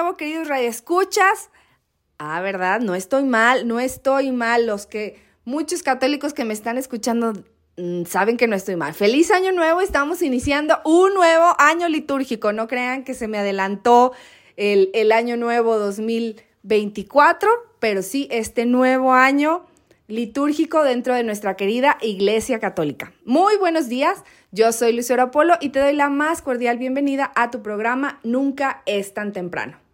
Nuevo, queridos radioescuchas! Ah, ¿verdad? No estoy mal, no estoy mal. Los que, muchos católicos que me están escuchando mm, saben que no estoy mal. ¡Feliz año nuevo! Estamos iniciando un nuevo año litúrgico. No crean que se me adelantó el, el año nuevo 2024, pero sí este nuevo año litúrgico dentro de nuestra querida Iglesia Católica. Muy buenos días, yo soy Lucero Apolo y te doy la más cordial bienvenida a tu programa Nunca es tan temprano.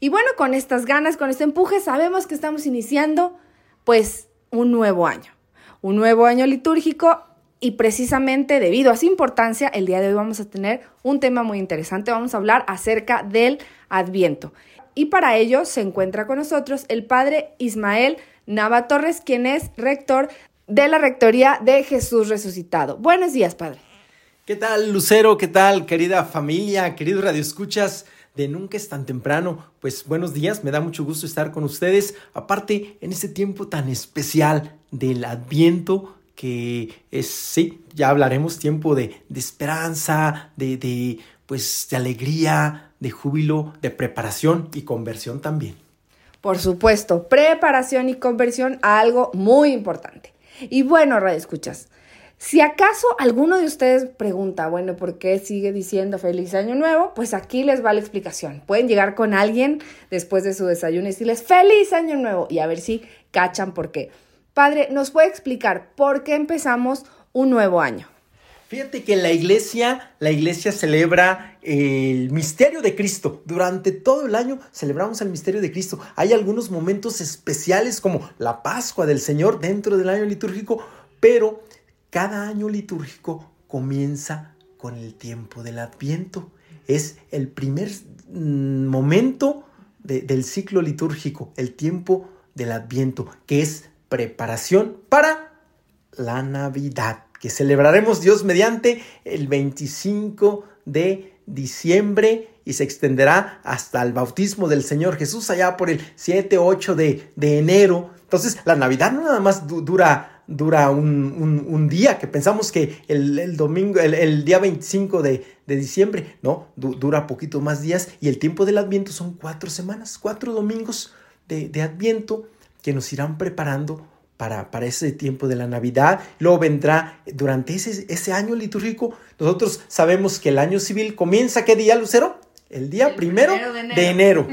Y bueno, con estas ganas, con este empuje, sabemos que estamos iniciando pues un nuevo año, un nuevo año litúrgico y precisamente debido a su importancia, el día de hoy vamos a tener un tema muy interesante, vamos a hablar acerca del Adviento. Y para ello se encuentra con nosotros el padre Ismael Nava Torres, quien es rector de la Rectoría de Jesús Resucitado. Buenos días, padre. ¿Qué tal, Lucero? ¿Qué tal, querida familia, queridos radioescuchas de Nunca es tan temprano? Pues buenos días, me da mucho gusto estar con ustedes. Aparte, en este tiempo tan especial del Adviento, que es, sí, ya hablaremos, tiempo de, de esperanza, de, de, pues, de alegría, de júbilo, de preparación y conversión también. Por supuesto, preparación y conversión a algo muy importante. Y bueno, Radio Escuchas, si acaso alguno de ustedes pregunta, bueno, ¿por qué sigue diciendo feliz año nuevo? Pues aquí les va la explicación. Pueden llegar con alguien después de su desayuno y decirles feliz año nuevo y a ver si cachan por qué. Padre, ¿nos puede explicar por qué empezamos un nuevo año? Fíjate que la iglesia, la iglesia celebra el misterio de Cristo. Durante todo el año celebramos el misterio de Cristo. Hay algunos momentos especiales como la Pascua del Señor dentro del año litúrgico, pero cada año litúrgico comienza con el tiempo del Adviento. Es el primer mm, momento de- del ciclo litúrgico, el tiempo del Adviento, que es preparación para la Navidad, que celebraremos Dios mediante el 25 de diciembre y se extenderá hasta el bautismo del Señor Jesús allá por el 7, 8 de, enero. Entonces, la Navidad no nada más du- dura, dura un, un- un día, que pensamos que el, el domingo, el, el día 25 de, de diciembre, no, du- dura poquito más días y el tiempo del Adviento son cuatro semanas, cuatro domingos de, de Adviento que nos irán preparando para, para ese tiempo de la Navidad. Luego vendrá durante ese, ese año litúrgico. Nosotros sabemos que el año civil comienza, ¿qué día, Lucero? El día El primero, primero de de enero.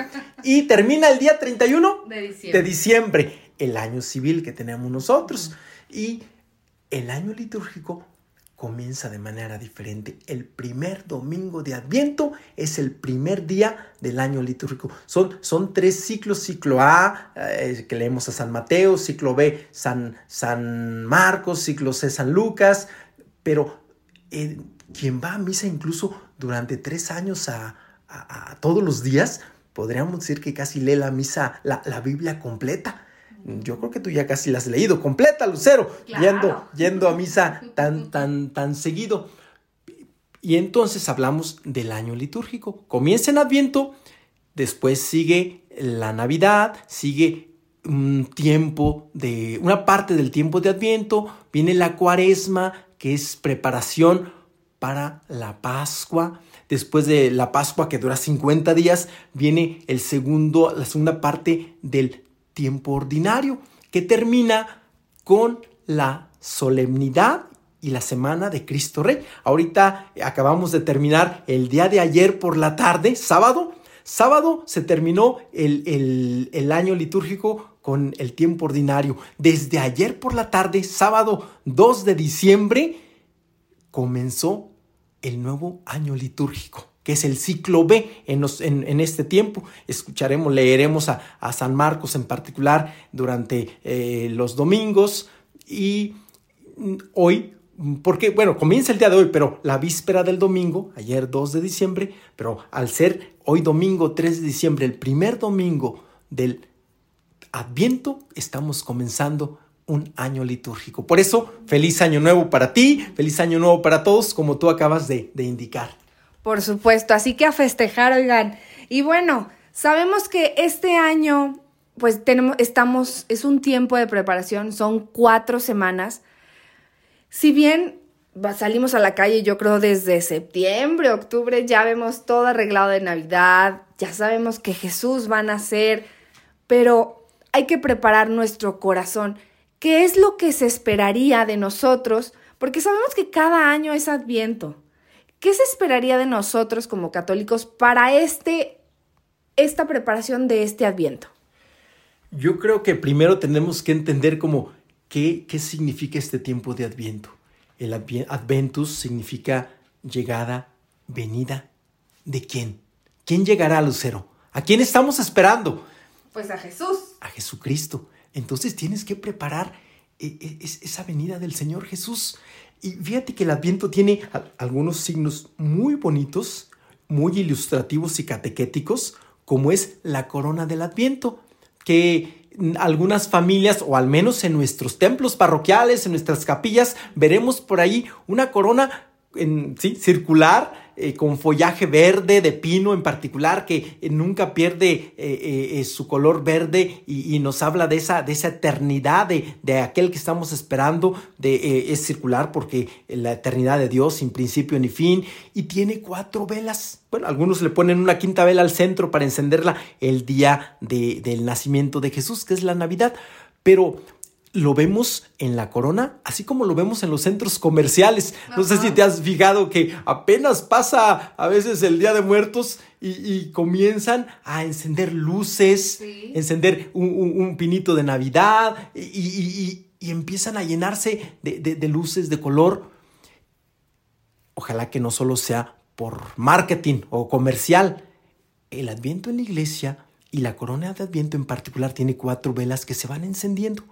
y termina el día 31 De diciembre. de diciembre, el año civil que tenemos nosotros. Y el año litúrgico comienza de manera diferente. El primer domingo de Adviento es el primer día del año litúrgico. Son, son tres ciclos, ciclo A, eh, que leemos a San Mateo, ciclo B, San, San Marcos, ciclo C, San Lucas, pero eh, quien va a misa incluso durante tres años a, todos los días, podríamos decir que casi lee la misa, la, la Biblia completa. Yo creo que tú ya casi la has leído completa, Lucero, Claro. yendo, yendo a misa tan, tan, tan seguido. Y entonces hablamos del año litúrgico. Comienza en Adviento, después sigue la Navidad, sigue un tiempo de, una parte del tiempo de Adviento, viene la Cuaresma, que es preparación para la Pascua. Después de la Pascua, que dura 50 días, viene el segundo, la segunda parte del tiempo ordinario, que termina con la solemnidad y la semana de Cristo Rey. Ahorita acabamos de terminar el día de ayer por la tarde, sábado. Sábado se terminó el, el- año litúrgico con el tiempo ordinario. Desde ayer por la tarde, sábado 2 de diciembre, comenzó el nuevo año litúrgico, que es el ciclo B en, en- este tiempo. Escucharemos, leeremos a, a San Marcos en particular durante eh, los domingos y mm, hoy, mm, porque, bueno, comienza el día de hoy, pero la víspera del domingo, ayer 2 de diciembre, pero al ser hoy domingo 3 de diciembre, el primer domingo del Adviento, estamos comenzando un año litúrgico. Por eso, feliz año nuevo para ti, feliz año nuevo para todos, como tú acabas de indicar. Por supuesto, así que a festejar, oigan. Y bueno, sabemos que este año, pues tenemos, estamos, es un tiempo de preparación, son cuatro semanas. Si bien salimos a la calle, yo creo desde septiembre, octubre, ya vemos todo arreglado de Navidad, ya sabemos que Jesús va a nacer, pero hay que preparar nuestro corazón. ¿Qué es lo que se esperaría de nosotros? Porque sabemos que cada año es adviento. ¿Qué se esperaría de nosotros como católicos para este, esta preparación de este adviento? Yo creo que primero tenemos que entender como qué, qué significa este tiempo de Adviento. El Adventus significa llegada, venida. ¿De quién? ¿Quién llegará a Lucero? ¿A quién estamos esperando? Pues a Jesús. a Jesucristo. Entonces tienes que preparar eh, eh, es- esa venida del Señor Jesús. Y fíjate que el Adviento tiene algunos signos muy bonitos, muy ilustrativos y catequéticos, como es la corona del Adviento, que algunas familias, o al menos en nuestros templos parroquiales, en nuestras capillas, veremos por ahí una corona en- sí, circular, eh, con follaje verde de pino en particular, que eh, nunca pierde eh, su color verde y, y nos habla de esa, de esa eternidad, de, de aquel que estamos esperando, de, es circular porque la eternidad de Dios sin principio ni fin, y tiene cuatro velas. Bueno, algunos le ponen una quinta vela al centro para encenderla el día de- del nacimiento de Jesús, que es la Navidad, pero lo vemos en la corona, así como lo vemos en los centros comerciales. No sé si te has fijado que apenas pasa a veces el Día de Muertos y, y comienzan a encender luces, Sí. encender un, un- un pinito de Navidad y, y- y- y empiezan a llenarse de, de- de luces de color. Ojalá que no solo sea por marketing o comercial. El adviento en la iglesia y la corona de adviento en particular tiene cuatro velas que se van encendiendo.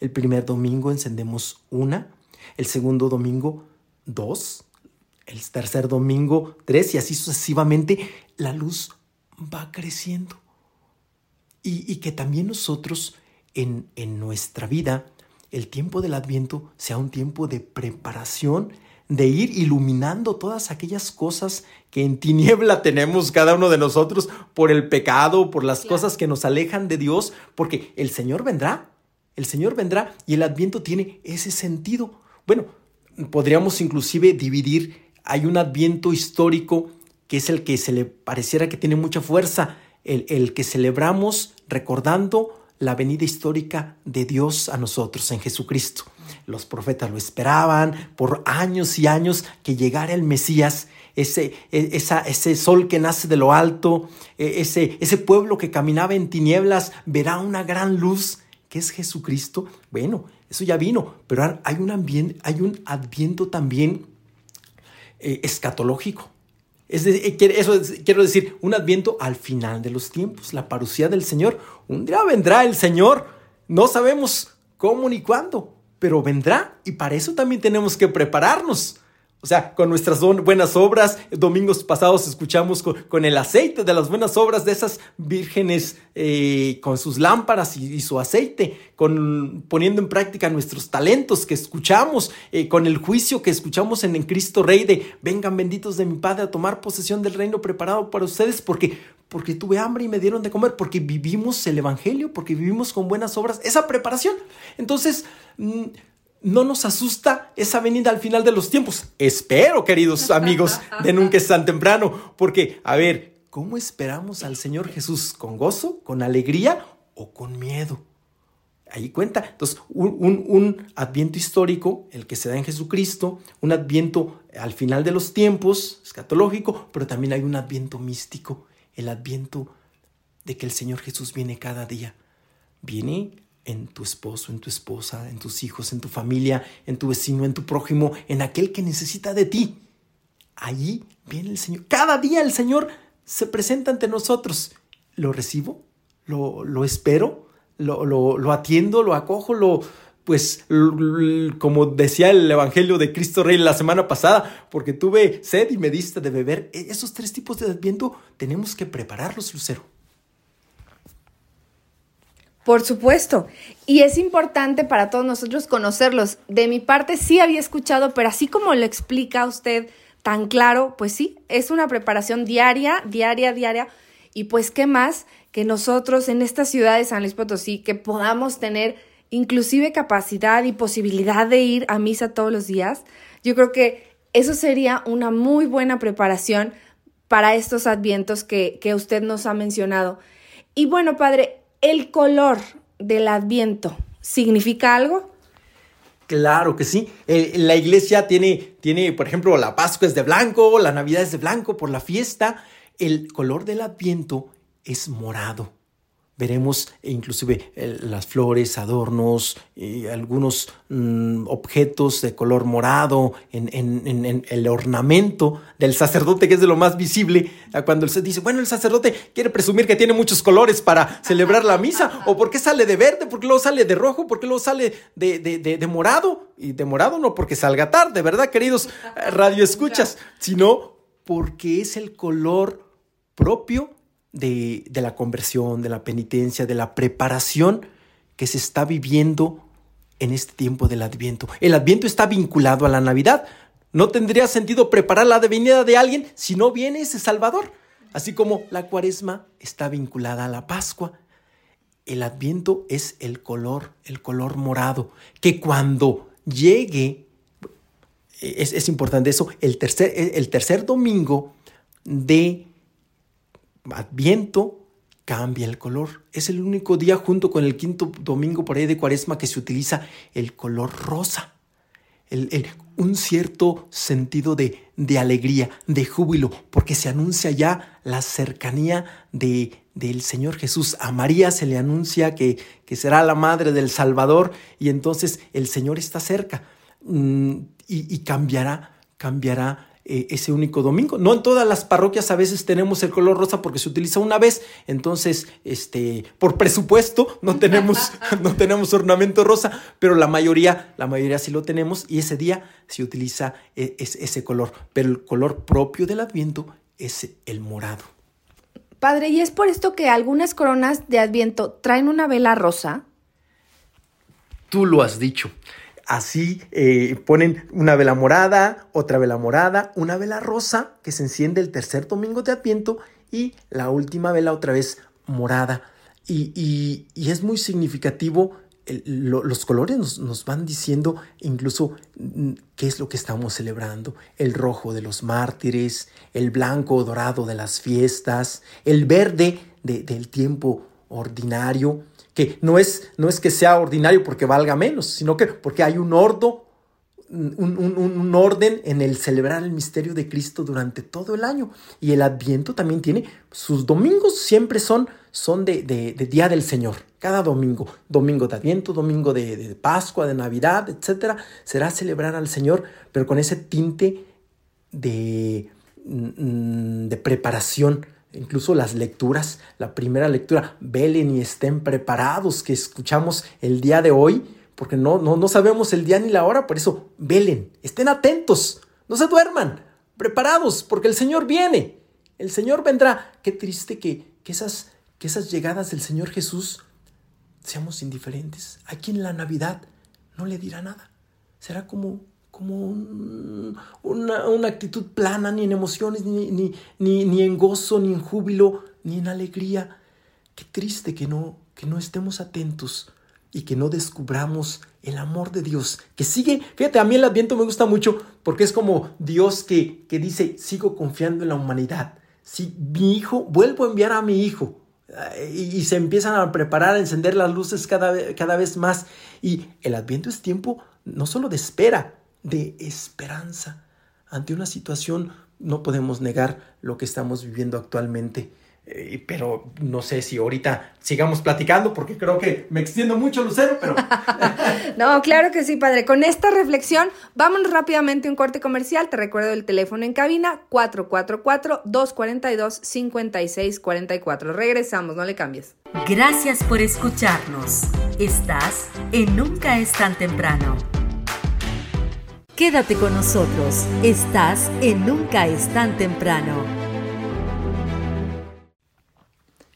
El primer domingo encendemos una, el segundo domingo dos, el tercer domingo tres y así sucesivamente la luz va creciendo. Y, y que también nosotros en, en nuestra vida, el tiempo del adviento sea un tiempo de preparación, de ir iluminando todas aquellas cosas que en tiniebla tenemos cada uno de nosotros por el pecado, por las Claro. cosas que nos alejan de Dios, porque el Señor vendrá, el Señor vendrá y el adviento tiene ese sentido. Bueno, podríamos inclusive dividir, hay un adviento histórico que es el que se le pareciera que tiene mucha fuerza, el, el que celebramos recordando la venida histórica de Dios a nosotros en Jesucristo. Los profetas lo esperaban por años y años que llegara el Mesías, ese, e- ese sol que nace de lo alto, e- ese, ese pueblo que caminaba en tinieblas, verá una gran luz que es Jesucristo. Bueno, eso ya vino, pero hay un, ambien- hay un adviento también eh, escatológico. Es de- eh, eso es- quiero decir, un adviento al final de los tiempos, la parucía del Señor. Un día vendrá el Señor, no sabemos cómo ni cuándo, pero vendrá y para eso también tenemos que prepararnos. O sea, con nuestras buenas obras, domingos pasados escuchamos con, el aceite de las buenas obras de esas vírgenes eh, con sus lámparas y, y su aceite, con, poniendo en práctica nuestros talentos que escuchamos, eh, con el juicio que escuchamos en, en Cristo Rey de vengan benditos de mi Padre a tomar posesión del reino preparado para ustedes porque, porque tuve hambre y me dieron de comer, porque vivimos el Evangelio, porque vivimos con buenas obras, esa preparación. Entonces, mm, no nos asusta esa venida al final de los tiempos. Espero, queridos amigos de Nunca es tan temprano, porque, a ver, ¿cómo esperamos al Señor Jesús? ¿Con gozo, con alegría o con miedo? Ahí cuenta. Entonces, un, un- un adviento histórico, el que se da en Jesucristo, un adviento al final de los tiempos, escatológico, pero también hay un adviento místico, el adviento de que el Señor Jesús viene cada día. Viene en tu esposo, en tu esposa, en tus hijos, en tu familia, en tu vecino, en tu prójimo, en aquel que necesita de ti. Allí viene el Señor. Cada día el Señor se presenta ante nosotros. ¿Lo recibo? ¿Lo, lo espero? ¿Lo, lo, lo atiendo? ¿Lo acojo? ¿Lo, pues, como decía el Evangelio de Cristo Rey la semana pasada, porque tuve sed y me diste de beber. E- Esos tres tipos de adviento tenemos que prepararlos, Lucero. Por supuesto. Y es importante para todos nosotros conocerlos. De mi parte sí había escuchado, pero así como lo explica usted tan claro, pues sí, es una preparación diaria, diaria, diaria. Y pues qué más que nosotros en esta ciudad de San Luis Potosí, que podamos tener inclusive capacidad y posibilidad de ir a misa todos los días. Yo creo que eso sería una muy buena preparación para estos advientos que, que usted nos ha mencionado. Y bueno, padre, ¿el color del adviento significa algo? Claro que sí. Eh, la iglesia tiene, tiene, por ejemplo, la Pascua es de blanco, la Navidad es de blanco por la fiesta. El color del Adviento es morado. Veremos inclusive eh, las flores, adornos, y algunos mm, objetos de color morado en, en- en- el ornamento del sacerdote, que es de lo más visible. Cuando se dice, bueno, el sacerdote quiere presumir que tiene muchos colores para celebrar la misa, o por qué sale de verde, por qué luego sale de rojo, por qué luego sale de, de- de- de morado. Y de morado no porque salga tarde, ¿verdad, queridos eh, radioescuchas? Sino porque es el color propio de, de la conversión, de la penitencia, de la preparación que se está viviendo en este tiempo del Adviento. El Adviento está vinculado a la Navidad. No tendría sentido preparar la venida de alguien si no viene ese Salvador. Así como la cuaresma está vinculada a la Pascua. El Adviento es el color, el color morado, que cuando llegue, es, es importante eso, el tercer, el tercer domingo de Adviento cambia el color. Es el único día junto con el quinto domingo por ahí de cuaresma que se utiliza el color rosa. El- el- un cierto sentido de, de alegría, de júbilo, porque se anuncia ya la cercanía de, del Señor Jesús. A María se le anuncia que, que será la madre del Salvador y entonces el Señor está cerca Mm, y, y cambiará, cambiará eh, ese único domingo. No en todas las parroquias a veces tenemos el color rosa porque se utiliza una vez, entonces, este, por presupuesto no tenemos, no tenemos ornamento rosa, pero la mayoría, la mayoría sí lo tenemos y ese día se utiliza eh, es- ese color, pero el color propio del Adviento es el morado. Padre, ¿y es por esto que algunas coronas de adviento traen una vela rosa? Tú lo has dicho. Así eh, ponen una vela morada, otra vela morada, una vela rosa que se enciende el tercer domingo de Adviento y la última vela otra vez morada. Y, y- y es muy significativo, los colores nos, nos van diciendo incluso mm, qué es lo que estamos celebrando. El rojo de los mártires, el blanco o dorado de las fiestas, el verde de- del tiempo ordinario que no es, no es que sea ordinario porque valga menos, sino que porque hay un un, un- un- orden en el celebrar el misterio de Cristo durante todo el año. Y el Adviento también tiene, sus domingos siempre son, son de, de- Día del Señor, cada domingo, domingo de Adviento, domingo de, de Pascua, de Navidad, etcétera, será celebrar al Señor, pero con ese tinte de, mm, de preparación. Incluso las lecturas, la primera lectura, velen y estén preparados, que escuchamos el día de hoy, porque no, no, no sabemos el día ni la hora, por eso velen, estén atentos, no se duerman, preparados, porque el Señor viene, el Señor vendrá. Qué triste que, que, esas, que esas llegadas del Señor Jesús seamos indiferentes. Aquí en la Navidad no le dirá nada. Será como, como un- una, una actitud plana, ni en emociones, ni, ni, ni, ni en gozo, ni en júbilo, ni en alegría. Qué triste que no, que no estemos atentos y que no descubramos el amor de Dios, que sigue, fíjate, a mí el adviento me gusta mucho porque es como Dios que, que dice, sigo confiando en la humanidad. Si mi hijo, vuelvo a enviar a mi hijo, y, se empiezan a preparar a encender las luces cada, cada vez más. Y el adviento es tiempo no solo de espera, de esperanza. Ante una situación no podemos negar lo que estamos viviendo actualmente. Eh, pero no sé si ahorita sigamos platicando porque creo que me extiendo mucho, Lucero, pero No, claro que sí, padre. Con esta reflexión, vámonos rápidamente a un corte comercial. Te recuerdo el teléfono en cabina 444-242-5644. Regresamos, no le cambies. Gracias por escucharnos. Estás en Nunca es tan temprano. Quédate con nosotros. Estás en Nunca es tan temprano.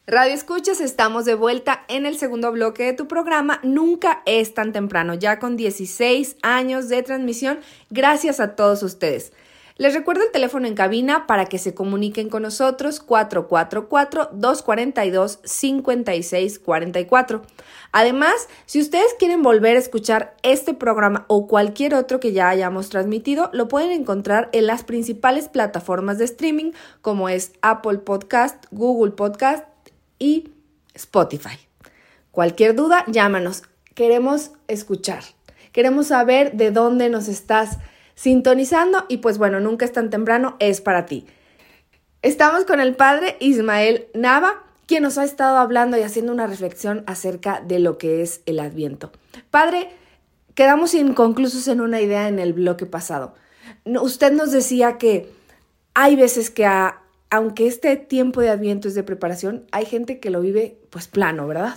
Radio Escuchas, estamos de vuelta en el segundo bloque de tu programa. Nunca es tan temprano, ya con 16 años de transmisión. Gracias a todos ustedes. Les recuerdo el teléfono en cabina para que se comuniquen con nosotros 444-242-5644. Además, si ustedes quieren volver a escuchar este programa o cualquier otro que ya hayamos transmitido, lo pueden encontrar en las principales plataformas de streaming como es Apple Podcast, Google Podcast y Spotify. Cualquier duda, llámanos. Queremos escuchar. Queremos saber de dónde nos estás sintonizando y pues bueno, nunca es tan temprano, es para ti. Estamos con el padre Ismael Nava, quien nos ha estado hablando y haciendo una reflexión acerca de lo que es el adviento. Padre, quedamos inconclusos en una idea en el bloque pasado. Usted nos decía que hay veces que aunque este tiempo de adviento es de preparación, hay gente que lo vive pues plano, ¿verdad?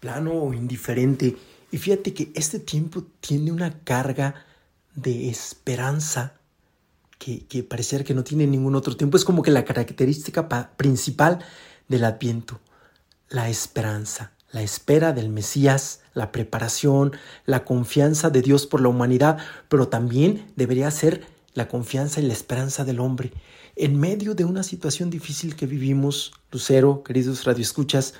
plano o indiferente. Y fíjate que este tiempo tiene una carga de esperanza que, que pareciera que no tiene ningún otro tiempo. Es como que la característica pa- principal del Adviento, la esperanza, la espera del Mesías, la preparación, la confianza de Dios por la humanidad, pero también debería ser la confianza y la esperanza del hombre. En medio de una situación difícil que vivimos, Lucero, queridos radioescuchas,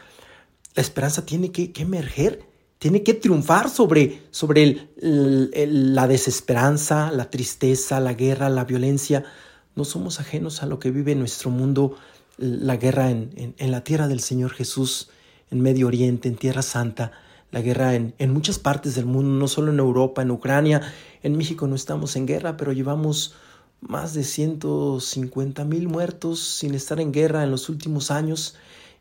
la esperanza tiene que, que emerger, tiene que triunfar sobre, sobre la desesperanza, la tristeza, la guerra, la violencia. No somos ajenos a lo que vive nuestro mundo, la guerra en, en- en la tierra del Señor Jesús, en Medio Oriente, en Tierra Santa, la guerra en, en muchas partes del mundo, no solo en Europa, en Ucrania. En México no estamos en guerra, pero llevamos más de 150 mil muertos sin estar en guerra en los últimos años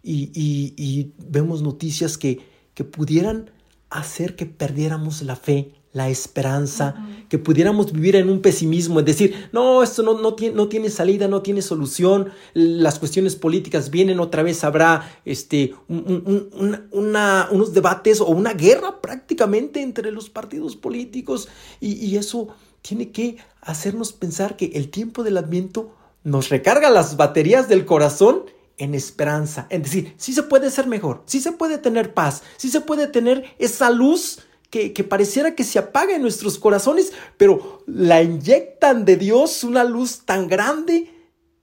y, y- y vemos noticias que, que pudieran hacer que perdiéramos la fe, la esperanza, que pudiéramos vivir en un pesimismo, es decir, no, esto no, no, tiene, no tiene salida, no tiene solución, las cuestiones políticas vienen otra vez, habrá este, un- un- un- una- una- unos debates o una guerra prácticamente entre los partidos políticos y, y eso tiene que hacernos pensar que el tiempo del adviento nos recarga las baterías del corazón en esperanza, en decir, sí se puede ser mejor, sí se puede tener paz, sí se puede tener esa luz que, que pareciera que se apaga en nuestros corazones, pero la inyectan de Dios una luz tan grande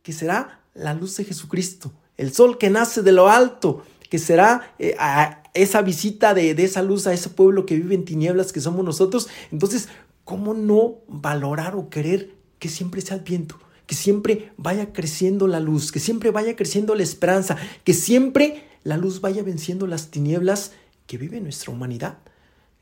que será la luz de Jesucristo, el sol que nace de lo alto, que será eh, a- esa visita de, de esa luz a ese pueblo que vive en tinieblas que somos nosotros. Entonces, ¿cómo no valorar o querer que siempre sea adviento? Que siempre vaya creciendo la luz, que siempre vaya creciendo la esperanza, que siempre la luz vaya venciendo las tinieblas que vive nuestra humanidad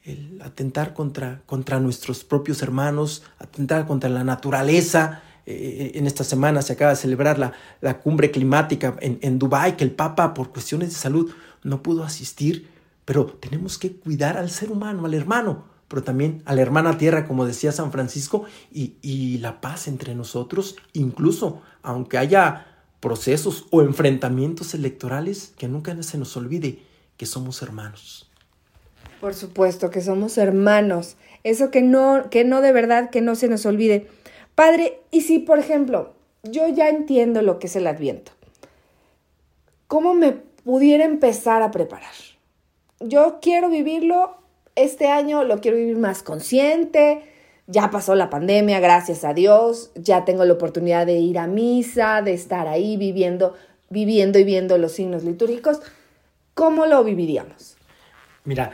el atentar contra, contra nuestros propios hermanos, atentar contra la naturaleza. Eh, en esta semana se acaba de celebrar la, la cumbre climática en, en Dubái, que el Papa por cuestiones de salud no pudo asistir, pero tenemos que cuidar al ser humano, al hermano, pero también a la hermana tierra, como decía San Francisco, y, y la paz entre nosotros, incluso aunque haya procesos o enfrentamientos electorales, que nunca se nos olvide que somos hermanos. Por supuesto que somos hermanos. Eso que no, que no de verdad, que no se nos olvide. Padre, y si, por ejemplo, yo ya entiendo lo que es el adviento, ¿cómo me pudiera empezar a preparar? Yo quiero vivirlo este año, lo quiero vivir más consciente. Ya pasó la pandemia, gracias a Dios. Ya tengo la oportunidad de ir a misa, de estar ahí viviendo, viviendo y viendo los signos litúrgicos. ¿Cómo lo viviríamos? Mira,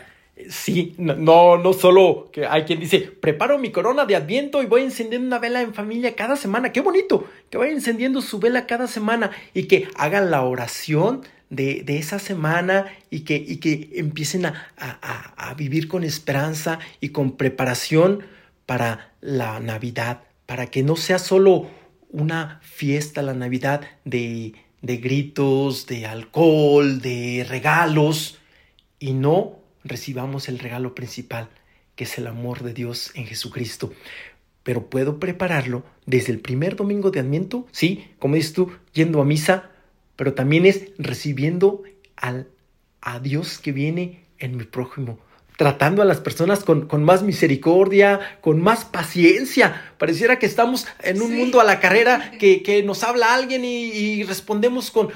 sí, no, no, solo que hay quien dice, preparo mi corona de adviento y voy encendiendo una vela en familia cada semana. Qué bonito, que vaya encendiendo su vela cada semana y que hagan la oración, de, de esa semana y que, y que empiecen a, a- a vivir con esperanza y con preparación para la Navidad, para que no sea solo una fiesta la Navidad de, de gritos, de alcohol, de regalos, y no recibamos el regalo principal, que es el amor de Dios en Jesucristo. Pero puedo prepararlo desde el primer domingo de Adviento, sí, como dices tú, yendo a misa, pero también es recibiendo al, a Dios que viene en mi prójimo, tratando a las personas con, con más misericordia, con más paciencia. Pareciera que estamos en un Sí. mundo a la carrera, que, que nos habla alguien y, y respondemos con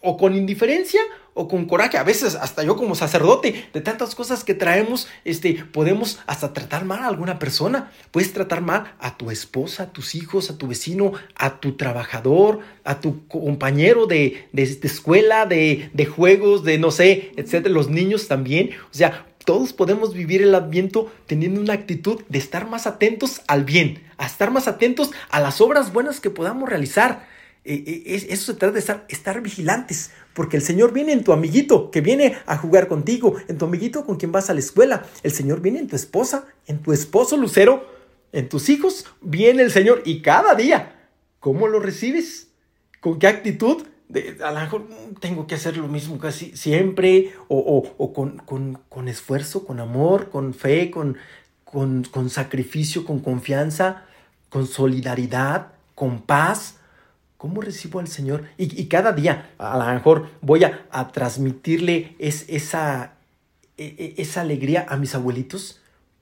o con indiferencia o con coraje. A veces hasta yo como sacerdote, de tantas cosas que traemos, este, podemos hasta tratar mal a alguna persona. Puedes tratar mal a tu esposa, a tus hijos, a tu vecino, a tu trabajador, a tu compañero de, de, escuela, de, de juegos, de no sé, etcétera. Los niños también. O sea, todos podemos vivir el adviento teniendo una actitud de estar más atentos al bien, a estar más atentos a las obras buenas que podamos realizar. Eh, eh, es- eso se trata de estar, estar vigilantes, porque el Señor viene en tu amiguito, que viene a jugar contigo, en tu amiguito con quien vas a la escuela. El Señor viene en tu esposa, en tu esposo Lucero, en tus hijos, viene el Señor y cada día, ¿cómo lo recibes? ¿Con qué actitud? De- a lo mejor mm, tengo que hacer lo mismo casi siempre, o, o- o con, con- con esfuerzo, con amor, con fe, con, con, con sacrificio, con confianza, con solidaridad, con paz. ¿Cómo recibo al Señor? Y, y cada día, a lo mejor voy a, a transmitirle es, esa, e- e- esa alegría a mis abuelitos.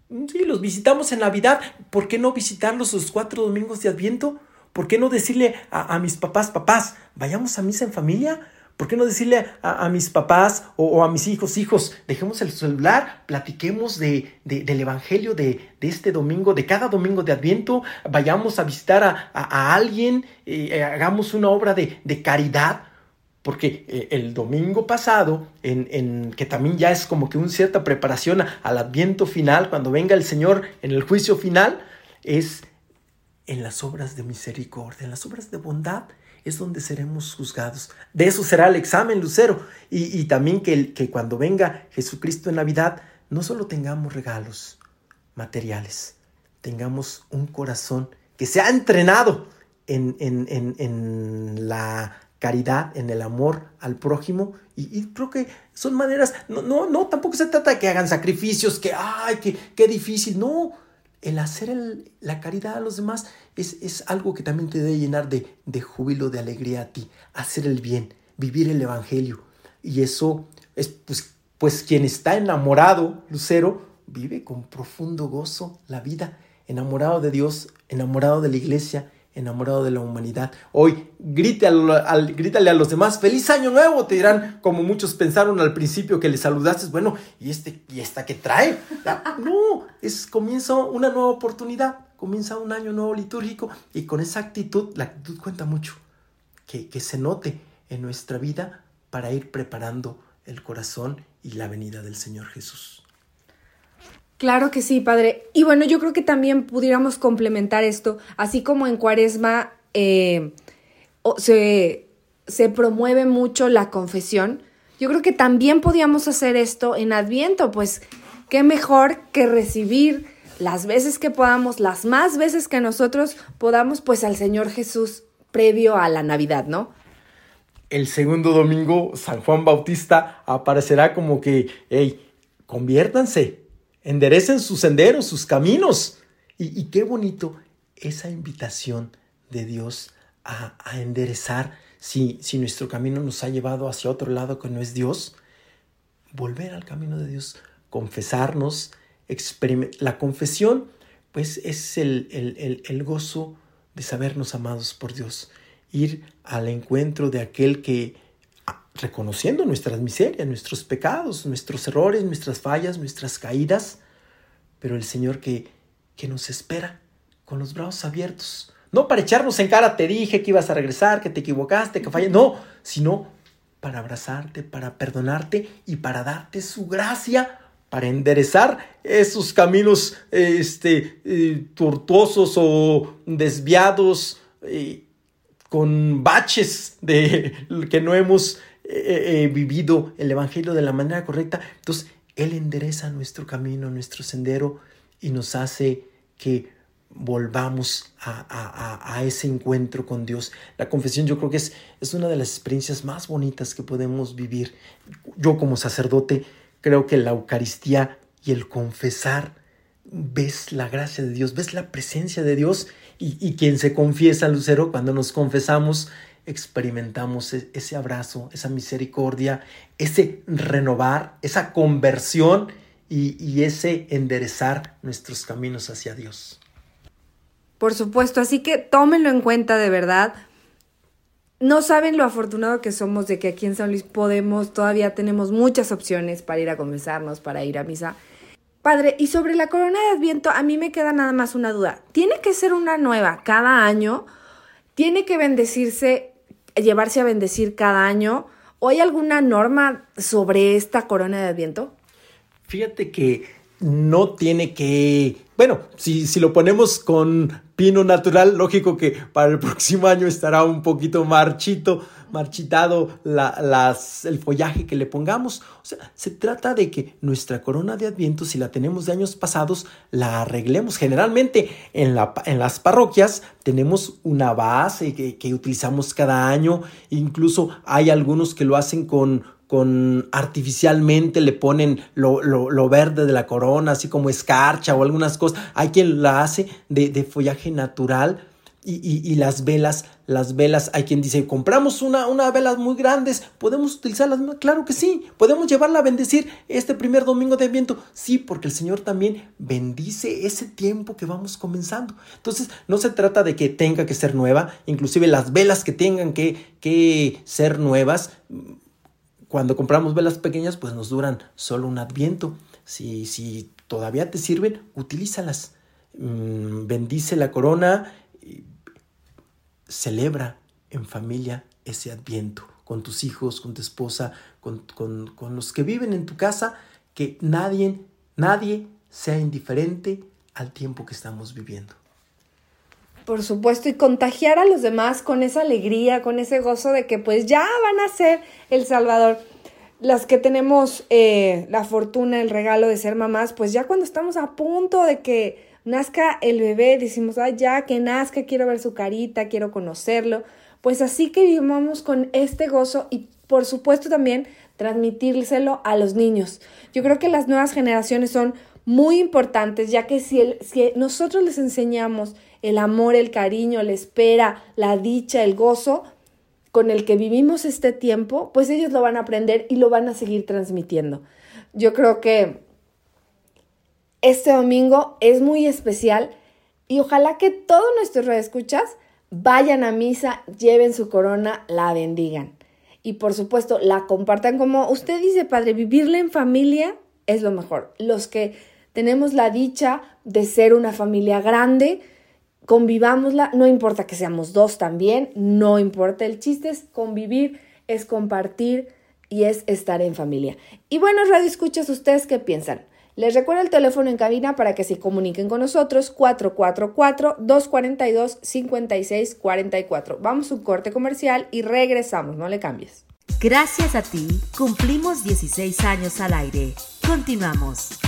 Sí, los visitamos en Navidad. ¿Por qué no visitarlos los cuatro domingos de Adviento? ¿Por qué no decirle a, a mis papás, papás, vayamos a misa en familia? ¿Por qué no decirle a, mis papás o, a mis hijos, hijos, dejemos el celular, platiquemos de, de- del Evangelio de, este domingo, de cada domingo de Adviento, vayamos a visitar a, alguien, eh, eh, hagamos una obra de, caridad? Porque eh, el domingo pasado, en, que también ya es como que una cierta preparación al adviento final, cuando venga el Señor en el juicio final, es en las obras de misericordia, en las obras de bondad, es donde seremos juzgados. De eso será el examen, Lucero. Y, y también que, que cuando venga Jesucristo en Navidad, no solo tengamos regalos materiales, tengamos un corazón que se ha entrenado en, en- en- en la caridad, en el amor al prójimo. Y, creo que son maneras, no, no, no, tampoco se trata de que hagan sacrificios, que, ay, que, qué difícil. No, el hacer la caridad a los demás es, es algo que también te debe llenar de, de júbilo, de alegría a ti. Hacer el bien, vivir el evangelio. Y eso es, pues, pues quien está enamorado, Lucero, vive con profundo gozo la vida. Enamorado de Dios, enamorado de la iglesia, enamorado de la humanidad. Hoy grite al- grítale a los demás, feliz año nuevo, te dirán, como muchos pensaron al principio que le saludaste, bueno, ¿y, este, y esta que trae? No, es, comienza una nueva oportunidad, comienza un año nuevo litúrgico y con esa actitud, la actitud cuenta mucho, que, que se note en nuestra vida para ir preparando el corazón y la venida del Señor Jesús. Claro que sí, padre. Y bueno, yo creo que también pudiéramos complementar esto, así como en Cuaresma eh, se, se promueve mucho la confesión, yo creo que también podíamos hacer esto en Adviento, pues qué mejor que recibir las veces que podamos, las más veces que nosotros podamos, pues al Señor Jesús previo a la Navidad, ¿no? el segundo domingo San Juan Bautista aparecerá como que, hey, conviértanse, enderecen sus senderos, sus caminos. Y, qué bonito esa invitación de Dios a, enderezar si, si nuestro camino nos ha llevado hacia otro lado que no es Dios, volver al camino de Dios, confesarnos, la confesión, pues es el, el- el- gozo de sabernos amados por Dios, ir al encuentro de aquel que, reconociendo nuestras miserias, nuestros pecados, nuestros errores, nuestras fallas, nuestras caídas, pero el Señor que, que nos espera con los brazos abiertos. No para echarnos en cara, te dije que ibas a regresar, que te equivocaste, que fallaste, no, sino para abrazarte, para perdonarte y para darte su gracia, para enderezar esos caminos este, eh, tortuosos o desviados, eh, con baches de que no hemos eh, eh, vivido el Evangelio de la manera correcta, entonces Él endereza nuestro camino, nuestro sendero y nos hace que volvamos a, a- a ese encuentro con Dios. La confesión yo creo que es, es una de las experiencias más bonitas que podemos vivir. Yo como sacerdote creo que la Eucaristía y el confesar, ves la gracia de Dios, ves la presencia de Dios y, y quien se confiesa, Lucero, cuando nos confesamos, experimentamos e- ese abrazo, esa misericordia, ese renovar, esa conversión y, ese enderezar nuestros caminos hacia Dios. Por supuesto, así que tómenlo en cuenta de verdad. No saben lo afortunado que somos de que aquí en San Luis podemos, todavía tenemos muchas opciones para ir a confesarnos, para ir a misa. Padre, y sobre la corona de Adviento, a mí me queda nada más una duda. ¿Tiene que ser una nueva cada año? ¿Tiene que bendecirse, llevarse a bendecir cada año? ¿O hay alguna norma sobre esta corona de Adviento? Fíjate que no tiene que, bueno, si, si lo ponemos con pino natural, lógico que para el próximo año estará un poquito marchito, marchitado la- las, el follaje que le pongamos. O sea, se trata de que nuestra corona de Adviento, si la tenemos de años pasados, la arreglemos. Generalmente en, la, en las parroquias tenemos una base que, que utilizamos cada año. Incluso hay algunos que lo hacen con, con artificialmente le ponen lo, lo- lo verde de la corona, así como escarcha o algunas cosas. Hay quien la hace de, de follaje natural. Y, las velas, las velas, hay quien dice, compramos una, una velas muy grandes, ¿podemos utilizarlas? Claro que sí, podemos llevarla a bendecir este primer domingo de viento. Sí, porque el Señor también bendice ese tiempo que vamos comenzando. Entonces, no se trata de que tenga que ser nueva, inclusive las velas que tengan que, que ser nuevas, cuando compramos velas pequeñas, pues nos duran solo un adviento. Si, si todavía te sirven, utilízalas. Mm, bendice la corona, celebra en familia ese adviento, con tus hijos, con tu esposa, con, con- con los que viven en tu casa, que nadie, nadie sea indiferente al tiempo que estamos viviendo. Por supuesto, y contagiar a los demás con esa alegría, con ese gozo de que pues ya van a ser el Salvador. Las que tenemos eh, la fortuna, el regalo de ser mamás, pues ya cuando estamos a punto de que nazca el bebé, decimos, ay, ya que nazca, quiero ver su carita, quiero conocerlo. Pues así que vivamos con este gozo y por supuesto también transmitírselo a los niños. Yo creo que las nuevas generaciones son muy importantes, ya que si, el- si nosotros les enseñamos el amor, el cariño, la espera, la dicha, el gozo con el que vivimos este tiempo, pues ellos lo van a aprender y lo van a seguir transmitiendo. Yo creo que este domingo es muy especial y ojalá que todos nuestros radioescuchas vayan a misa, lleven su corona, la bendigan. Y por supuesto, la compartan como usted dice, padre, vivirla en familia es lo mejor. Los que tenemos la dicha de ser una familia grande, convivámosla, no importa que seamos dos también, no importa, el chiste es convivir, es compartir y es estar en familia. Y bueno, radio escuchas, ¿ustedes qué piensan? Les recuerdo el teléfono en cabina para que se comuniquen con nosotros, 444-242-5644. Vamos a un corte comercial y regresamos, no le cambies. Gracias a ti, cumplimos 16 años al aire. Continuamos.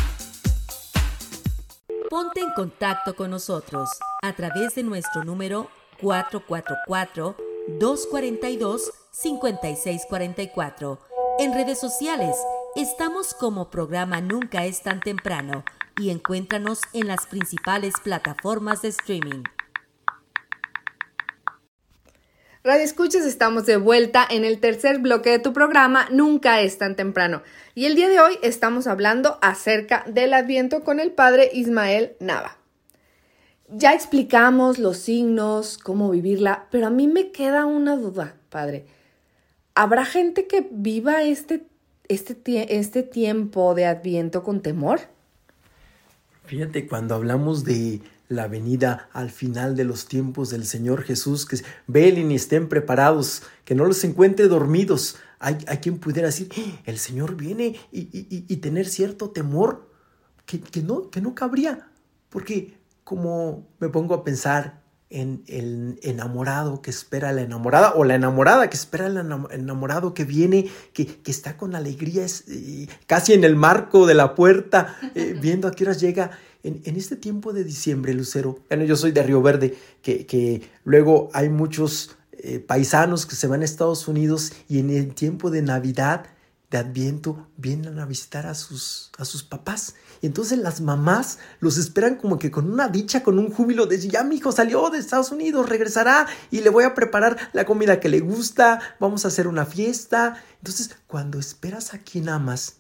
Ponte en contacto con nosotros a través de nuestro número 444-242-5644. En redes sociales estamos como programa Nunca es tan temprano y encuéntranos en las principales plataformas de streaming. Radio Escuchas, estamos de vuelta en el tercer bloque de tu programa Nunca es tan temprano. Y el día de hoy estamos hablando acerca del Adviento con el padre Ismael Nava. Ya explicamos los signos, cómo vivirla, pero a mí me queda una duda, padre. ¿Habrá gente que viva este, este, tie- este tiempo de Adviento con temor? Fíjate, cuando hablamos de la venida al final de los tiempos del Señor Jesús, que velen y estén preparados, que no los encuentre dormidos. Hay, hay quien pudiera decir, "Eh, el Señor viene y, y- y- tener cierto temor que, que no, que no cabría, porque como me pongo a pensar en el enamorado que espera a la enamorada o la enamorada que espera al enam- enamorado que viene, que, que está con alegría, es, eh, casi en el marco de la puerta, eh, viendo a qué horas llega. En, en este tiempo de diciembre, Lucero, bueno, yo soy de Río Verde, que, que luego hay muchos eh, paisanos que se van a Estados Unidos y en el tiempo de Navidad, de Adviento, vienen a visitar a sus, a sus papás. Y entonces las mamás los esperan como que con una dicha, con un júbilo de ya mi hijo salió de Estados Unidos, regresará y le voy a preparar la comida que le gusta, vamos a hacer una fiesta. Entonces, cuando esperas a quien amas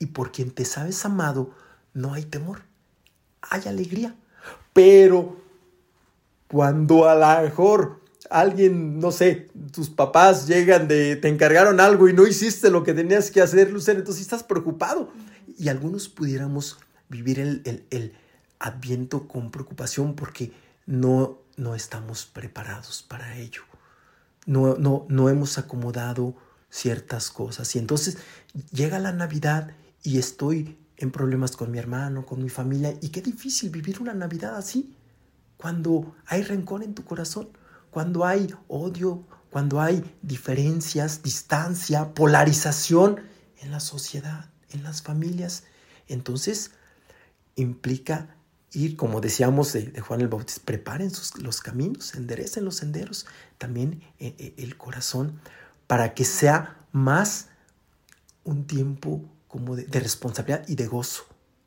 y por quien te sabes amado, no hay temor, hay alegría. Pero cuando a lo mejor alguien, no sé, tus papás llegan de, te encargaron algo y no hiciste lo que tenías que hacer, Lucero, entonces estás preocupado. Y algunos pudiéramos vivir el, el, el adviento con preocupación porque no, no estamos preparados para ello. No, no, no hemos acomodado ciertas cosas. Y entonces llega la Navidad y estoy en problemas con mi hermano, con mi familia. Y qué difícil vivir una Navidad así cuando hay rencor en tu corazón, cuando hay odio, cuando hay diferencias, distancia, polarización en la sociedad, en las familias. Entonces implica ir, como decíamos de, Juan el Bautista, preparen los caminos, enderecen los senderos, también eh, eh, el corazón, para que sea más un tiempo como de responsabilidad y de gozo,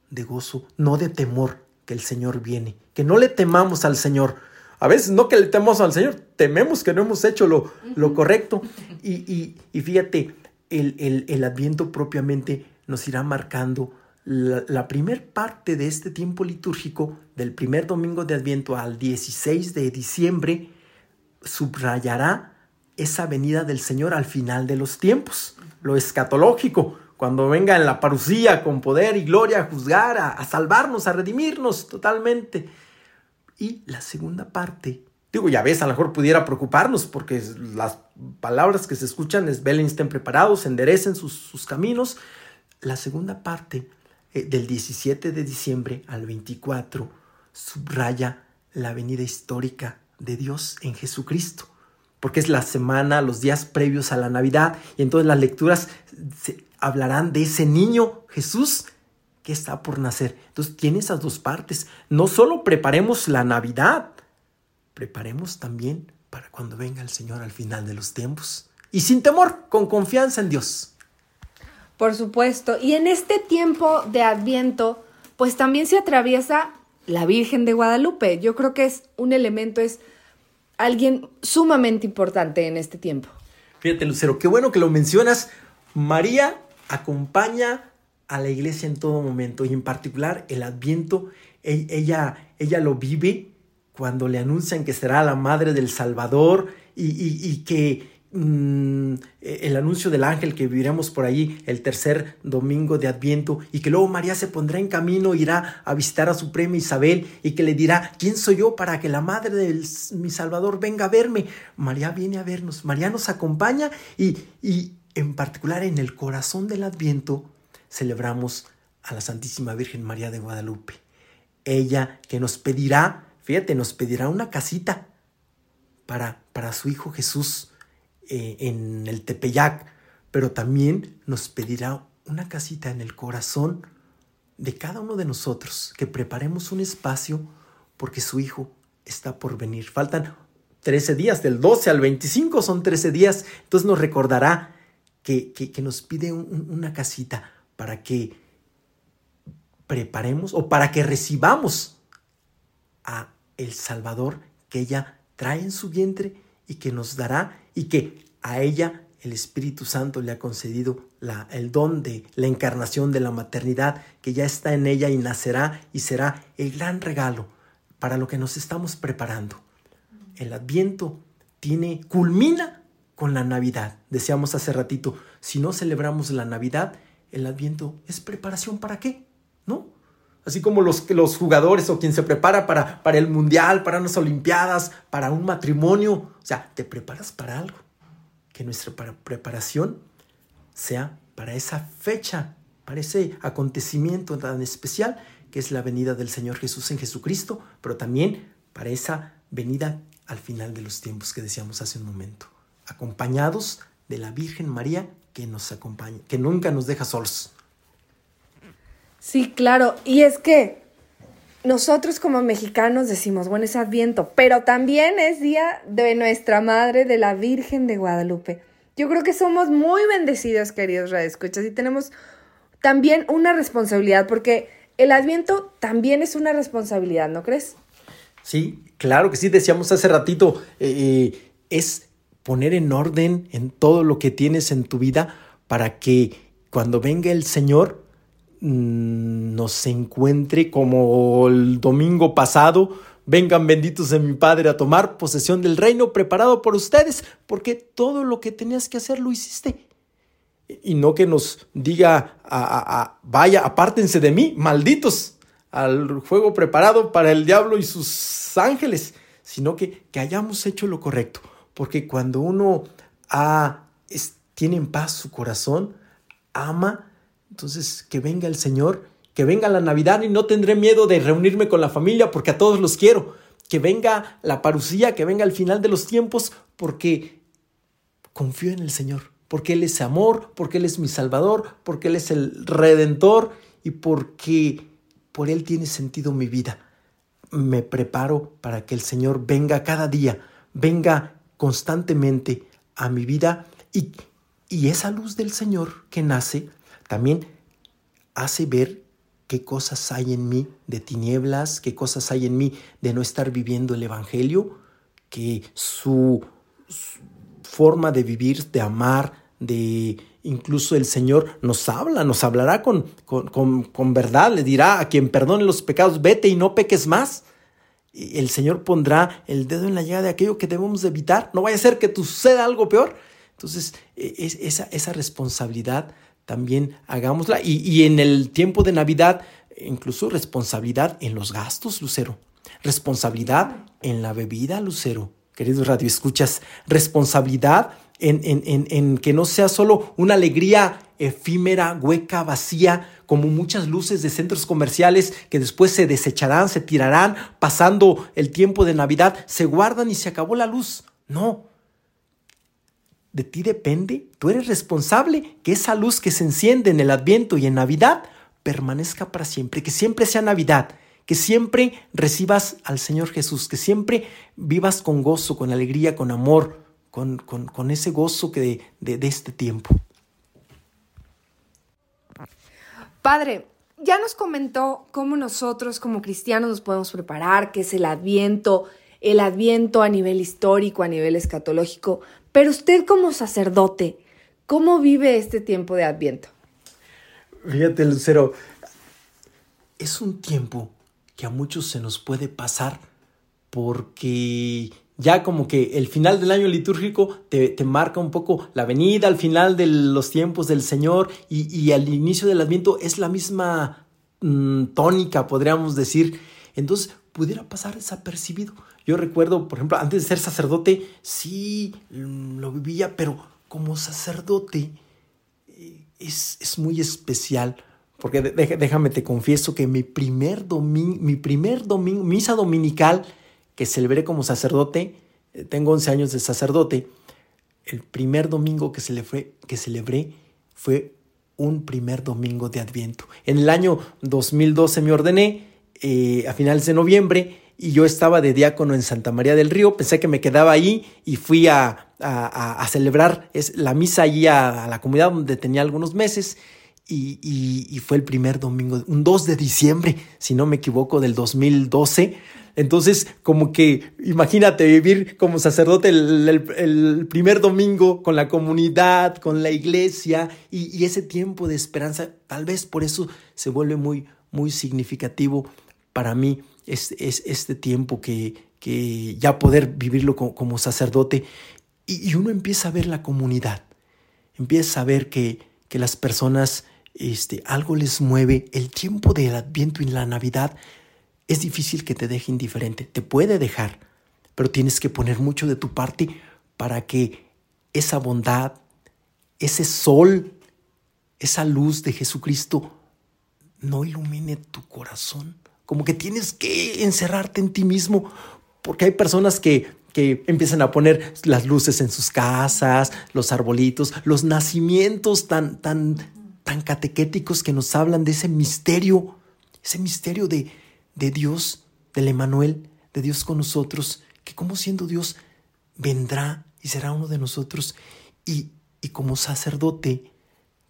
de gozo, no de temor que el Señor viene, que no le temamos al Señor. A veces no que le temamos al Señor, tememos que no hemos hecho lo, lo correcto. Y, y, y fíjate, el, el, el, adviento propiamente nos irá marcando la, la primer parte de este tiempo litúrgico, del primer domingo de adviento al 16 de diciembre, subrayará esa venida del Señor al final de los tiempos, lo escatológico, cuando venga en la parucía con poder y gloria a juzgar, a, a, salvarnos, a redimirnos totalmente. Y la segunda parte, digo, ya ves, a lo mejor pudiera preocuparnos porque las palabras que se escuchan es velen estén preparados, enderecen sus, sus caminos. La segunda parte, eh, del 17 de diciembre al 24, subraya la venida histórica de Dios en Jesucristo porque es la semana, los días previos a la Navidad, y entonces las lecturas hablarán de ese niño Jesús que está por nacer. Entonces tiene esas dos partes. No solo preparemos la Navidad, preparemos también para cuando venga el Señor al final de los tiempos. Y sin temor, con confianza en Dios. Por supuesto. Y en este tiempo de Adviento, pues también se atraviesa la Virgen de Guadalupe. Yo creo que es un elemento, es alguien sumamente importante en este tiempo. Fíjate, Lucero, qué bueno que lo mencionas. María acompaña a la iglesia en todo momento y en particular el adviento, ella, ella lo vive cuando le anuncian que será la madre del Salvador y, y, que mmm, el anuncio del ángel que viviremos por ahí el tercer domingo de Adviento y que luego María se pondrá en camino, irá a visitar a su prima Isabel y que le dirá, ¿quién soy yo para que la madre de mi Salvador venga a verme? María viene a vernos, María nos acompaña y, y en particular en el corazón del Adviento celebramos a la Santísima Virgen María de Guadalupe. Ella que nos pedirá, fíjate, nos pedirá una casita para, para su Hijo Jesús eh, en el Tepeyac, pero también nos pedirá una casita en el corazón de cada uno de nosotros, que preparemos un espacio porque su Hijo está por venir. Faltan 13 días, del 12 al 25 son 13 días, entonces nos recordará que, que, nos pide un, una casita para que preparemos o para que recibamos a el Salvador que ella trae en su vientre y que nos dará y que a ella el Espíritu Santo le ha concedido la, el don de la encarnación de la maternidad que ya está en ella y nacerá y será el gran regalo para lo que nos estamos preparando. El Adviento tiene culmina con la Navidad. Decíamos hace ratito, si no celebramos la Navidad, el Adviento es preparación para qué? ¿No? Así como los, los jugadores o quien se prepara para, para el mundial, para unas olimpiadas, para un matrimonio. O sea, te preparas para algo. Que nuestra preparación sea para esa fecha, para ese acontecimiento tan especial que es la venida del Señor Jesús en Jesucristo, pero también para esa venida al final de los tiempos que decíamos hace un momento, acompañados de la Virgen María que nos acompaña, que nunca nos deja solos. Sí, claro. Y es que nosotros como mexicanos decimos, bueno, es Adviento, pero también es día de nuestra Madre, de la Virgen de Guadalupe. Yo creo que somos muy bendecidos, queridos radioescuchas, y tenemos también una responsabilidad, porque el Adviento también es una responsabilidad, ¿no crees? Sí, claro que sí, decíamos hace ratito, eh, eh, es poner en orden en todo lo que tienes en tu vida para que cuando venga el Señor mm, nos encuentre como el domingo pasado. Vengan benditos de mi Padre a tomar posesión del reino preparado por ustedes, porque todo lo que tenías que hacer lo hiciste. Y no que nos diga, a, a- a- vaya, apártense de mí, malditos, al juego preparado para el diablo y sus ángeles, sino que, que hayamos hecho lo correcto. Porque cuando uno ha- es- tiene en paz su corazón, ama, entonces que venga el Señor, que venga la Navidad y no tendré miedo de reunirme con la familia porque a todos los quiero. Que venga la parucía, que venga el final de los tiempos porque confío en el Señor, porque Él es amor, porque Él es mi Salvador, porque Él es el Redentor y porque por Él tiene sentido mi vida. Me preparo para que el Señor venga cada día, venga constantemente a mi vida y, y esa luz del Señor que nace también hace ver qué cosas hay en mí de tinieblas, qué cosas hay en mí de no estar viviendo el Evangelio, que su, forma de vivir, de amar, de incluso el Señor nos habla, nos hablará con, con, con- con verdad, le dirá a quien perdone los pecados, vete y no peques más. El Señor pondrá el dedo en la llaga de aquello que debemos de evitar. No vaya a ser que te suceda algo peor. Entonces, e- es- esa, responsabilidad también hagámosla. Y, en el tiempo de Navidad, incluso responsabilidad en los gastos, Lucero. Responsabilidad en la bebida, Lucero. Queridos radioescuchas, responsabilidad en, en, en, en que no sea solo una alegría efímera, hueca, vacía, como muchas luces de centros comerciales que después se desecharán, se tirarán, pasando el tiempo de Navidad, se guardan y se acabó la luz. No, de ti depende, tú eres responsable que esa luz que se enciende en el Adviento y en Navidad permanezca para siempre, que siempre sea Navidad, que siempre recibas al Señor Jesús, que siempre vivas con gozo, con alegría, con amor, con, con- con ese gozo que de, de- de este tiempo. Padre, ya nos comentó cómo nosotros como cristianos nos podemos preparar, qué es el adviento, el adviento a nivel histórico, a nivel escatológico, pero usted como sacerdote, ¿cómo vive este tiempo de adviento? Fíjate, Lucero, es un tiempo que a muchos se nos puede pasar porque ya como que el final del año litúrgico te, te marca un poco la venida al final de los tiempos del Señor y, y al inicio del Adviento es la misma mm, tónica, podríamos decir. Entonces pudiera pasar desapercibido. Yo recuerdo, por ejemplo, antes de ser sacerdote, sí mm, lo vivía, pero como sacerdote es, es muy especial. Porque déjame te confieso que mi primer domingo, mi primer domingo, misa dominical que celebré como sacerdote, eh, tengo 11 años de sacerdote, el primer domingo que celebré, que celebré fue un primer domingo de Adviento. En el año 2012 me ordené, eh, a finales de noviembre, y yo estaba de diácono en Santa María del Río, pensé que me quedaba ahí y fui a, celebrar la misa allí a la comunidad donde tenía algunos meses. Y, fue el primer domingo, un 2 de diciembre, si no me equivoco, del 2012. Entonces, como que imagínate vivir como sacerdote el, primer domingo con la comunidad, con la iglesia y, ese tiempo de esperanza, tal vez por eso se vuelve muy, muy significativo para mí es, es este tiempo que, que ya poder vivirlo co- como, sacerdote y, y uno empieza a ver la comunidad, empieza a ver que, que las personas este, algo les mueve, el tiempo del Adviento y la Navidad es difícil que te deje indiferente, te puede dejar, pero tienes que poner mucho de tu parte para que esa bondad, ese sol, esa luz de Jesucristo no ilumine tu corazón. Como que tienes que encerrarte en ti mismo porque hay personas que, que empiezan a poner las luces en sus casas, los arbolitos, los nacimientos tan, tan, tan catequéticos que nos hablan de ese misterio, ese misterio de, de Dios, del Emanuel, de Dios con nosotros, que como siendo Dios vendrá y será uno de nosotros. Y, y como sacerdote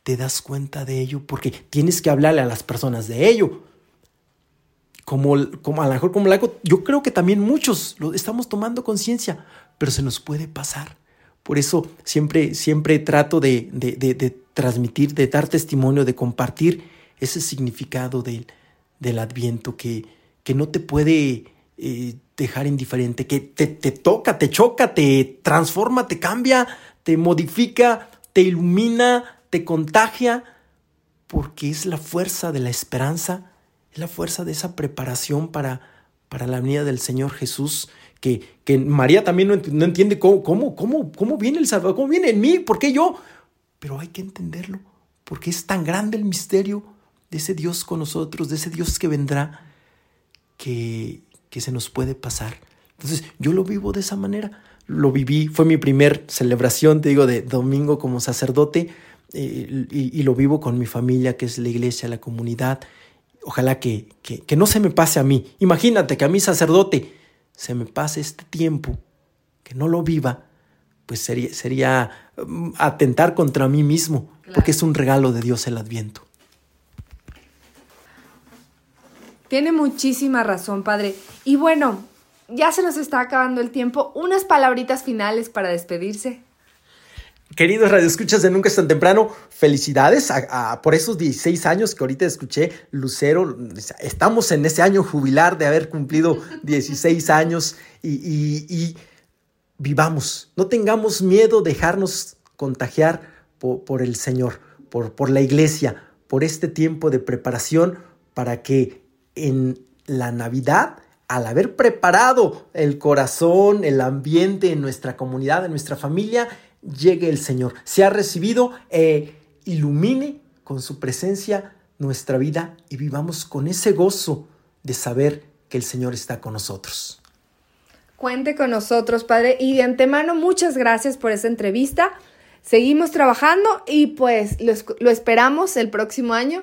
te das cuenta de ello porque tienes que hablarle a las personas de ello. Como, como a lo mejor como laico, yo creo que también muchos lo estamos tomando conciencia, pero se nos puede pasar. Por eso siempre, siempre trato de, de, transmitir, de dar testimonio, de compartir ese significado del, del adviento que, que no te puede eh, dejar indiferente, que te, te toca, te choca, te transforma, te cambia, te modifica, te ilumina, te contagia, porque es la fuerza de la esperanza, es la fuerza de esa preparación para, para la venida del Señor Jesús, que, que María también no, ent- no entiende cómo, cómo, cómo, cómo viene el Salvador, cómo viene en mí, por qué yo. Pero hay que entenderlo, porque es tan grande el misterio de ese Dios con nosotros, de ese Dios que vendrá, que, que se nos puede pasar. Entonces yo lo vivo de esa manera. Lo viví, fue mi primer celebración, te digo, de domingo como sacerdote eh, y, lo vivo con mi familia, que es la iglesia, la comunidad. Ojalá que, que, que no se me pase a mí. Imagínate que a mí sacerdote se me pase este tiempo, que no lo viva, pues sería, sería mm, atentar contra mí mismo, porque es un regalo de Dios el adviento. Tiene muchísima razón, padre. Y bueno, ya se nos está acabando el tiempo. Unas palabritas finales para despedirse. Queridos radioescuchas de Nunca es tan temprano, felicidades a- a- por esos 16 años que ahorita escuché Lucero. Estamos en ese año jubilar de haber cumplido 16 años y, y- y vivamos. No tengamos miedo de dejarnos contagiar po- por, el Señor, por, por la iglesia, por este tiempo de preparación para que en la Navidad, al haber preparado el corazón, el ambiente en nuestra comunidad, en nuestra familia, llegue el Señor. Se ha recibido e ilumine con su presencia nuestra vida y vivamos con ese gozo de saber que el Señor está con nosotros. Cuente con nosotros, padre. Y de antemano, muchas gracias por esta entrevista. Seguimos trabajando y pues lo, lo esperamos el próximo año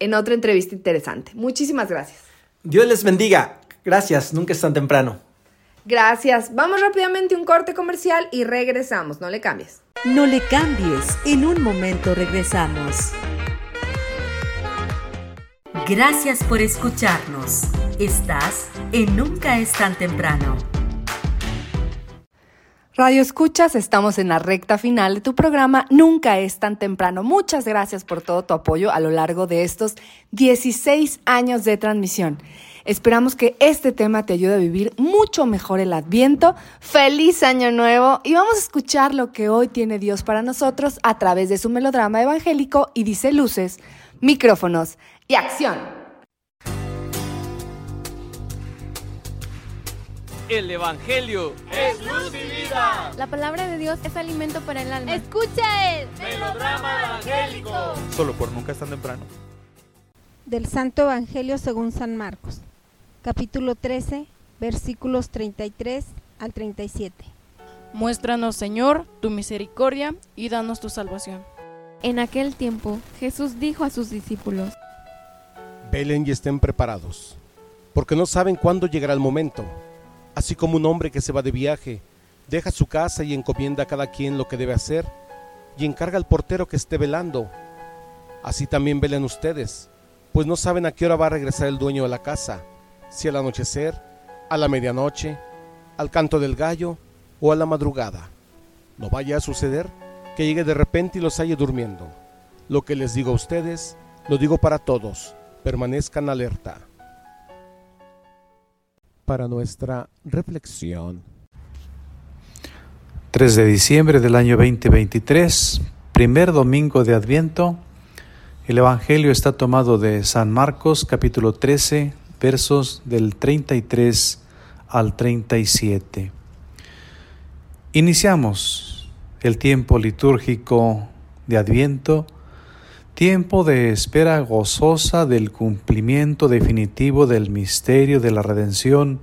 en otra entrevista interesante. Muchísimas gracias. Dios les bendiga. Gracias, nunca es tan temprano. Gracias. Vamos rápidamente a un corte comercial y regresamos. No le cambies. No le cambies, en un momento regresamos. Gracias por escucharnos. Estás en Nunca es tan temprano. Radio Escuchas, estamos en la recta final de tu programa Nunca es tan temprano. Muchas gracias por todo tu apoyo a lo largo de estos 16 años de transmisión. Esperamos que este tema te ayude a vivir mucho mejor el Adviento. Feliz año nuevo y vamos a escuchar lo que hoy tiene Dios para nosotros a través de su melodrama evangélico y dice luces, micrófonos y acción. El Evangelio La palabra de Dios es alimento para el alma. Escucha el Solo por nunca es tan temprano. Del Santo Evangelio según San Marcos, capítulo 13, versículos 33 al 37. Muéstranos, Señor, tu misericordia y danos tu salvación. En aquel tiempo Jesús dijo a sus discípulos, Velen y estén preparados, porque no saben cuándo llegará el momento. Así como un hombre que se va de viaje, deja su casa y encomienda a cada quien lo que debe hacer, y encarga al portero que esté velando. Así también velen ustedes, pues no saben a qué hora va a regresar el dueño de la casa, si al anochecer, a la medianoche, al canto del gallo o a la madrugada. No vaya a suceder que llegue de repente y los halle durmiendo. Lo que les digo a ustedes, lo digo para todos, permanezcan alerta. Para nuestra reflexión, 3 de diciembre del año 2023, primer domingo de Adviento. El Evangelio está tomado de San Marcos capítulo 13, versos del 33 al 37. Iniciamos el tiempo litúrgico de Adviento, tiempo de espera gozosa del cumplimiento definitivo del misterio de la redención,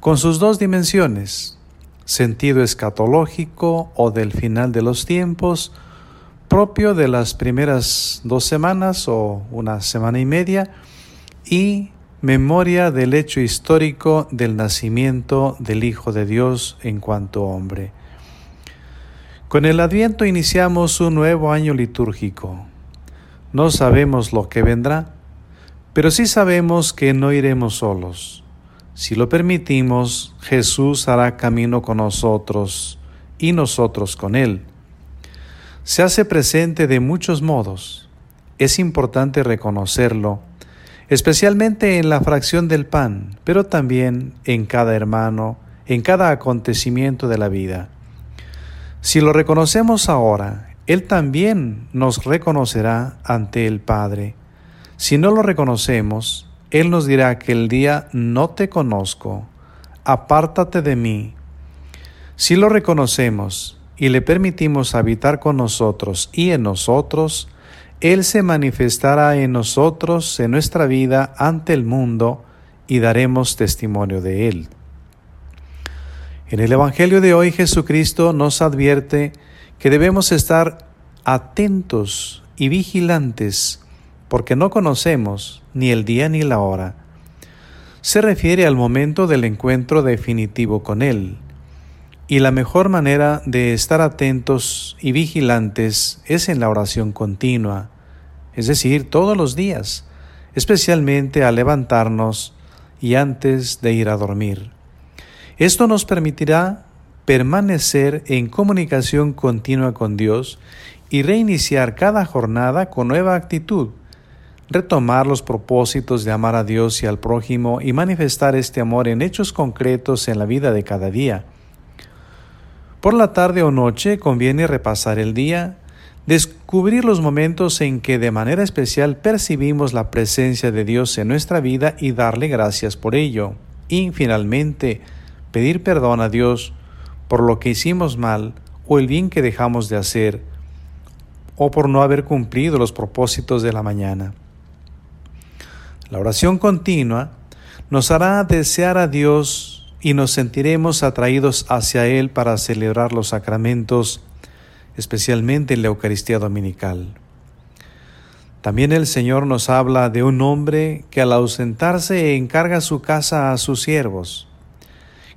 con sus dos dimensiones, sentido escatológico o del final de los tiempos, propio de las primeras dos semanas o una semana y media, y memoria del hecho histórico del nacimiento del Hijo de Dios en cuanto hombre. Con el Adviento iniciamos un nuevo año litúrgico. No sabemos lo que vendrá, pero sí sabemos que no iremos solos. Si lo permitimos, Jesús hará camino con nosotros y nosotros con Él. Se hace presente de muchos modos. Es importante reconocerlo, especialmente en la fracción del pan, pero también en cada hermano, en cada acontecimiento de la vida. Si lo reconocemos ahora, Él también nos reconocerá ante el Padre. Si no lo reconocemos, Él nos dirá que el día no te conozco, apártate de mí. Si lo reconocemos y le permitimos habitar con nosotros y en nosotros, Él se manifestará en nosotros, en nuestra vida, ante el mundo, y daremos testimonio de Él. En el Evangelio de hoy Jesucristo nos advierte que debemos estar atentos y vigilantes porque no conocemos ni el día ni la hora. Se refiere al momento del encuentro definitivo con Él. Y la mejor manera de estar atentos y vigilantes es en la oración continua, es decir, todos los días, especialmente al levantarnos y antes de ir a dormir. Esto nos permitirá permanecer en comunicación continua con Dios y reiniciar cada jornada con nueva actitud, retomar los propósitos de amar a Dios y al prójimo y manifestar este amor en hechos concretos en la vida de cada día. Por la tarde o noche conviene repasar el día, descubrir los momentos en que de manera especial percibimos la presencia de Dios en nuestra vida y darle gracias por ello. Y finalmente, pedir perdón a Dios por lo que hicimos mal o el bien que dejamos de hacer o por no haber cumplido los propósitos de la mañana. La oración continua nos hará desear a Dios y nos sentiremos atraídos hacia Él para celebrar los sacramentos, especialmente en la Eucaristía Dominical. También el Señor nos habla de un hombre que al ausentarse encarga su casa a sus siervos.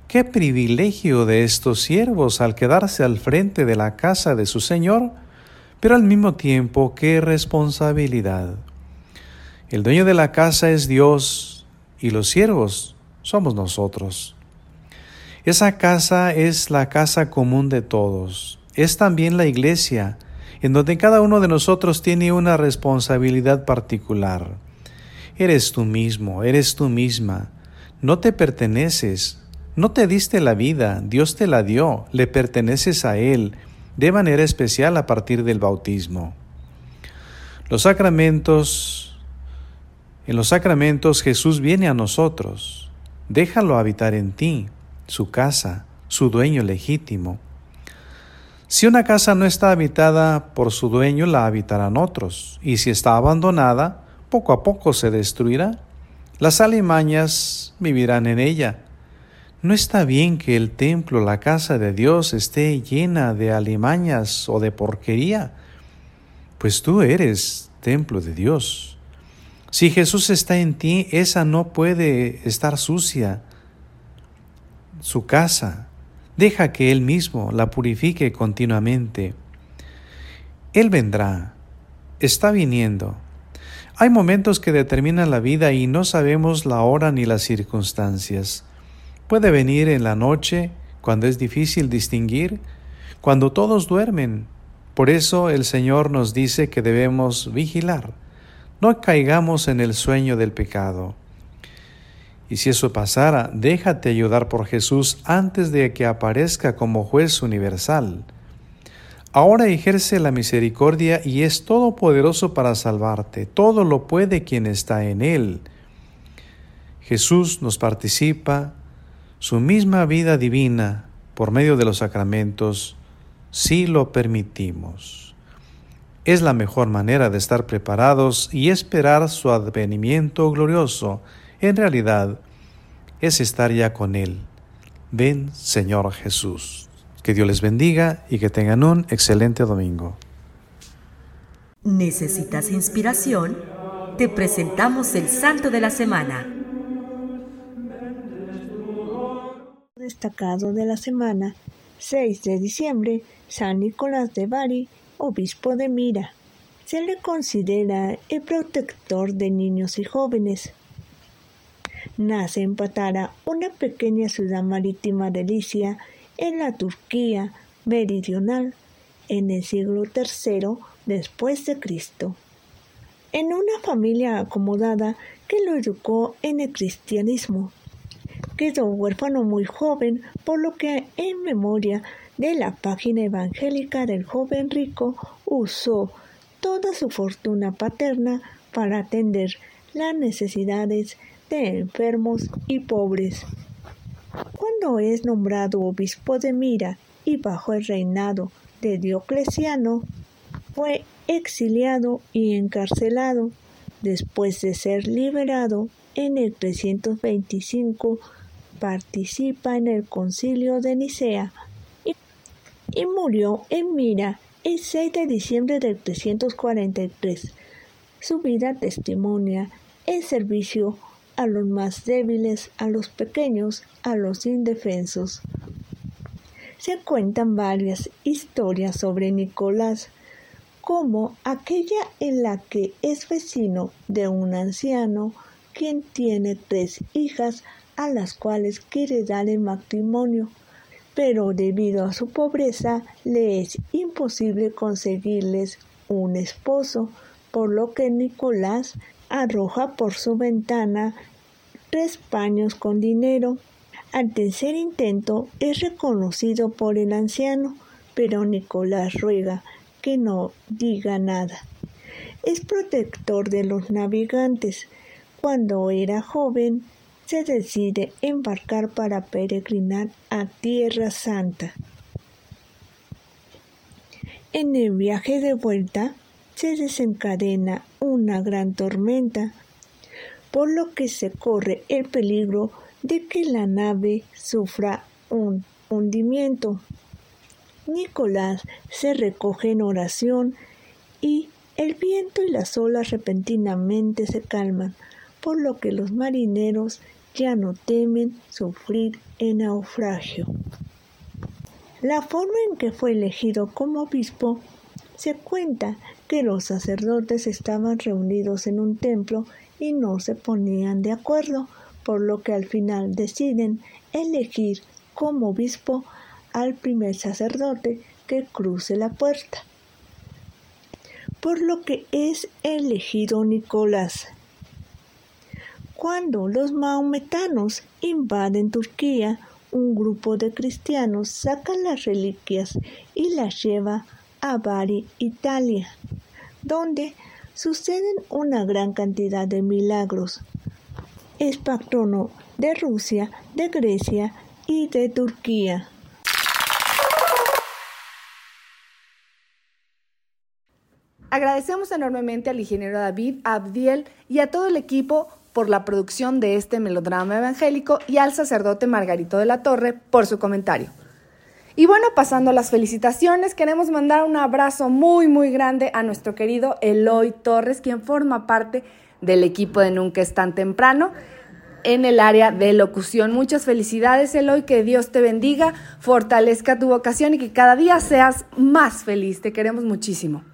Qué privilegio de estos siervos al quedarse al frente de la casa de su Señor, pero al mismo tiempo qué responsabilidad. El dueño de la casa es Dios y los siervos somos nosotros. Esa casa es la casa común de todos. Es también la iglesia, en donde cada uno de nosotros tiene una responsabilidad particular. Eres tú mismo, eres tú misma. No te perteneces, no te diste la vida, Dios te la dio, le perteneces a Él, de manera especial a partir del bautismo. Los sacramentos, en los sacramentos Jesús viene a nosotros, déjalo habitar en ti, su casa, su dueño legítimo. Si una casa no está habitada por su dueño, la habitarán otros, y si está abandonada, poco a poco se destruirá. Las alimañas vivirán en ella, no está bien que el templo, la casa de Dios, esté llena de alimañas o de porquería, pues tú eres templo de Dios. Si Jesús está en ti, esa no puede estar sucia. Su casa, deja que Él mismo la purifique continuamente. Él vendrá, está viniendo. Hay momentos que determinan la vida y no sabemos la hora ni las circunstancias. Puede venir en la noche, cuando es difícil distinguir, cuando todos duermen. Por eso el Señor nos dice que debemos vigilar, no caigamos en el sueño del pecado. Y si eso pasara, déjate ayudar por Jesús antes de que aparezca como juez universal. Ahora ejerce la misericordia y es todopoderoso para salvarte. Todo lo puede quien está en Él. Jesús nos participa su misma vida divina por medio de los sacramentos si lo permitimos. Es la mejor manera de estar preparados y esperar su advenimiento glorioso. En realidad, es estar ya con Él, Ven, Señor Jesús. Que Dios les bendiga y que tengan un excelente domingo. ¿Necesitas inspiración? Te presentamos el Santo de la Semana. Destacado de la semana, 6 de diciembre, San Nicolás de Bari, obispo de Mira. Se le considera el protector de niños y jóvenes. Nace en Patara, una pequeña ciudad marítima de Licia, en la Turquía meridional, en el siglo III después de Cristo. En una familia acomodada que lo educó en el cristianismo. Quedó huérfano muy joven, por lo que en memoria de la página evangélica del joven rico usó toda su fortuna paterna para atender las necesidades de enfermos y pobres. Cuando es nombrado obispo de Mira y bajo el reinado de Diocleciano, fue exiliado y encarcelado. Después de ser liberado en el 325, participa en el concilio de Nicea y, murió en Mira el 6 de diciembre del 343. Su vida testimonia el servicio a los más débiles, a los pequeños, a los indefensos. Se cuentan varias historias sobre Nicolás, como aquella en la que es vecino de un anciano quien tiene tres hijas a las cuales quiere dar el matrimonio, pero debido a su pobreza le es imposible conseguirles un esposo, por lo que Nicolás arroja por su ventana tres paños con dinero. Al tercer intento es reconocido por el anciano, pero Nicolás ruega que no diga nada. Es protector de los navegantes. Cuando era joven, se decide embarcar para peregrinar a Tierra Santa. En el viaje de vuelta se desencadena una gran tormenta, por lo que se corre el peligro de que la nave sufra un hundimiento. Nicolás se recoge en oración y el viento y las olas repentinamente se calman, por lo que los marineros ya no temen sufrir el naufragio. La forma en que fue elegido como obispo se cuenta que los sacerdotes estaban reunidos en un templo y no se ponían de acuerdo, por lo que al final deciden elegir como obispo al primer sacerdote que cruce la puerta. Por lo que es elegido Nicolás. Cuando los maometanos invaden Turquía, un grupo de cristianos saca las reliquias y las lleva a Bari, Italia, donde suceden una gran cantidad de milagros. Es patrono de Rusia, de Grecia y de Turquía. Agradecemos enormemente al ingeniero David Abdiel y a todo el equipo por la producción de este melodrama evangélico y al sacerdote Margarito de la Torre por su comentario. Y bueno, pasando a las felicitaciones, queremos mandar un abrazo muy, muy grande a nuestro querido Eloy Torres, quien forma parte del equipo de Nunca es tan temprano en el área de locución. Muchas felicidades, Eloy, que Dios te bendiga, fortalezca tu vocación y que cada día seas más feliz. Te queremos muchísimo.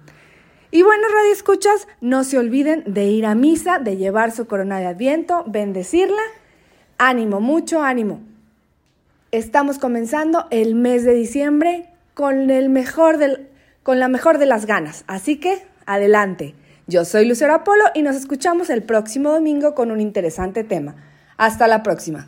Y bueno, Radio Escuchas, no se olviden de ir a misa, de llevar su corona de adviento, bendecirla. Ánimo, mucho ánimo. Estamos comenzando el mes de diciembre con, el mejor del, con la mejor de las ganas. Así que, adelante. Yo soy Lucero Apolo y nos escuchamos el próximo domingo con un interesante tema. Hasta la próxima.